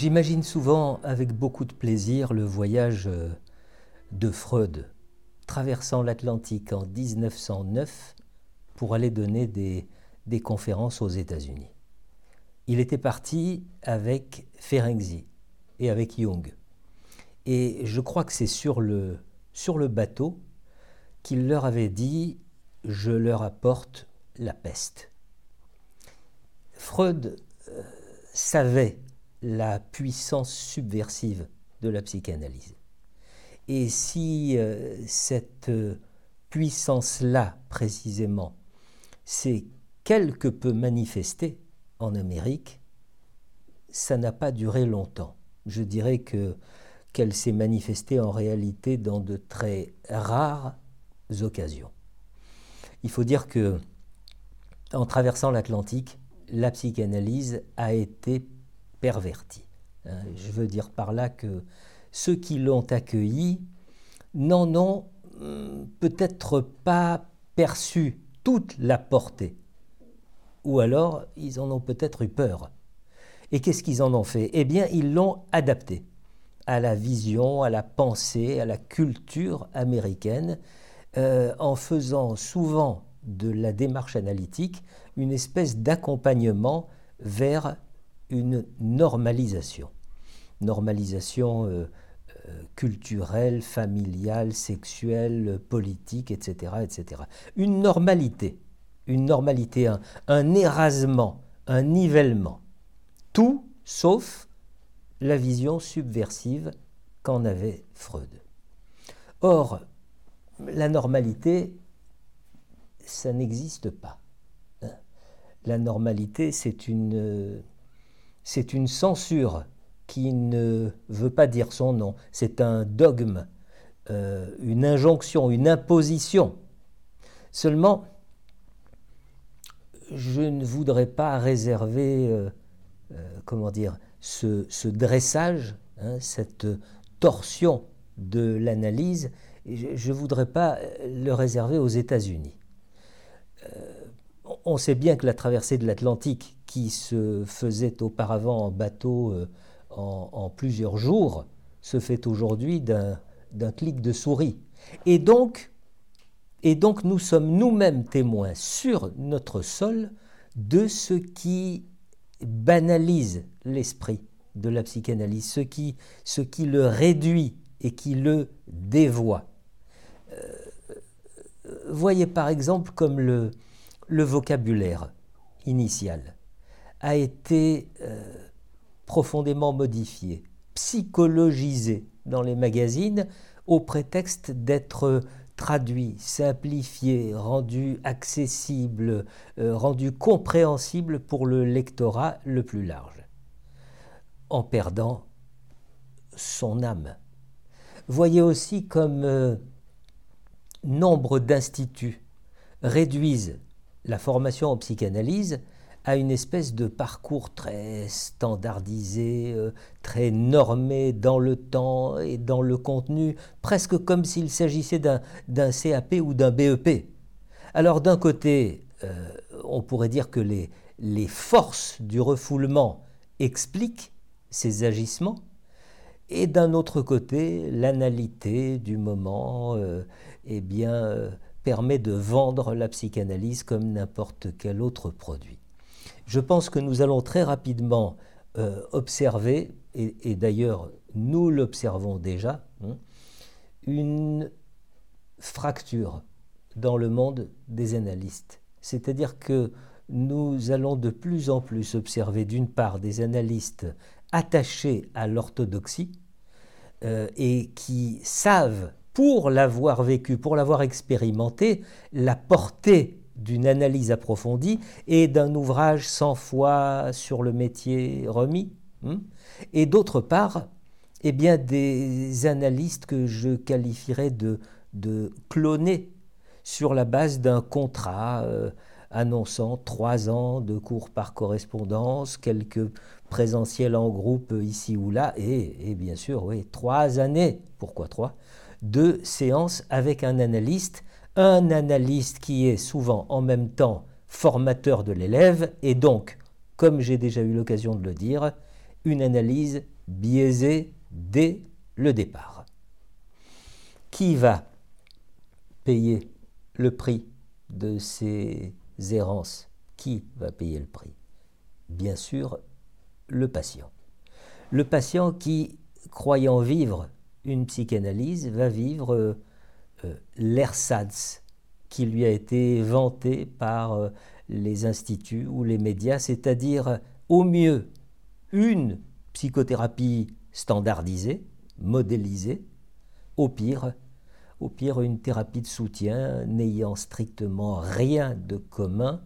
J'imagine souvent avec beaucoup de plaisir le voyage euh, de Freud traversant l'Atlantique en 1909 pour aller donner des, conférences aux États-Unis. Il était parti avec Ferenczi et avec Jung. Et je crois que c'est sur le, sur le bateau qu'il leur avait dit Je leur apporte la peste. Freud euh, savait la puissance subversive de la psychanalyse. Et si euh, cette puissance-là, précisément, s'est quelque peu manifestée en Amérique, ça n'a pas duré longtemps. Je dirais que qu'elle s'est manifestée en réalité dans de très rares occasions. Il faut dire que en traversant l'Atlantique, la psychanalyse a été pervertie. Hein, je veux dire par là que ceux qui l'ont accueillie n'en ont hum, peut-être pas perçu toute la portée, ou alors ils en ont peut-être eu peur. Et qu'est-ce qu'ils en ont fait? Eh bien, ils l'ont adapté à la vision, à la pensée, à la culture américaine, euh, en faisant souvent de la démarche analytique une espèce d'accompagnement vers une normalisation. Normalisation euh, euh, culturelle, familiale, sexuelle, politique, etc., etc. Une normalité, une normalité, un, un érasement, un nivellement. Tout sauf la vision subversive qu'en avait Freud. Or, la normalité, ça n'existe pas. Hein. La normalité, c'est une, c'est une censure qui ne veut pas dire son nom. C'est un dogme, euh, une injonction, une imposition. Seulement, je ne voudrais pas réserver, euh, euh, comment dire, ce, dressage, hein, cette torsion de l'analyse, je ne voudrais pas le réserver aux États-Unis. On sait bien que la traversée de l'Atlantique, qui se faisait auparavant en bateau en, plusieurs jours se fait aujourd'hui d'un clic de souris. Et donc, et donc nous sommes nous-mêmes témoins sur notre sol de ce qui banalise l'esprit de la psychanalyse, ce qui, ce qui le réduit et qui le dévoie. Euh, voyez par exemple comme le, le vocabulaire initial a été euh, profondément modifié, psychologisé dans les magazines au prétexte d'être traduit, simplifié, rendu accessible, euh, rendu compréhensible pour le lectorat le plus large, en perdant son âme. Voyez aussi comme euh, nombre d'instituts réduisent la formation en psychanalyse à une espèce de parcours très standardisé, euh, très normé dans le temps et dans le contenu, presque comme s'il s'agissait d'un CAP ou d'un BEP. Alors d'un côté, euh, on pourrait dire que les, les forces du refoulement expliquent ces agissements, et d'un autre côté, l'analité du moment euh, eh bien, permet de vendre la psychanalyse comme n'importe quel autre produit je pense que nous allons très rapidement euh, observer, et, d'ailleurs nous l'observons déjà, hein, une fracture dans le monde des analystes. C'est-à-dire que nous allons de plus en plus observer d'une part des analystes attachés à l'orthodoxie euh, et qui savent, pour l'avoir vécu, pour l'avoir expérimenté, la portée d'une analyse approfondie et d'un ouvrage sans foi sur le métier remis. Hein. et d'autre part, eh bien, des analystes que je qualifierais de, de clonés sur la base d'un contrat euh, annonçant trois ans de cours par correspondance, quelques présentiels en groupe ici ou là, et, et bien sûr, oui, trois années, pourquoi trois, de séances avec un analyste un analyste qui est souvent en même temps formateur de l'élève et donc, comme j'ai déjà eu l'occasion de le dire, une analyse biaisée dès le départ. Qui va payer le prix de ces errances Qui va payer le prix? Bien sûr, le patient. Le patient qui, croyant vivre une psychanalyse, va vivre euh, l'ersatz qui lui a été vanté par euh, les instituts ou les médias, c'est-à-dire au mieux une psychothérapie standardisée, modélisée, au pire, au pire une thérapie de soutien n'ayant strictement rien de commun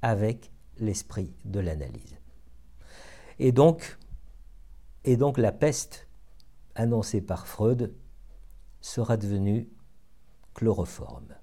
avec l'esprit de l'analyse. Et donc, et donc la peste annoncée par Freud sera devenue chloroforme.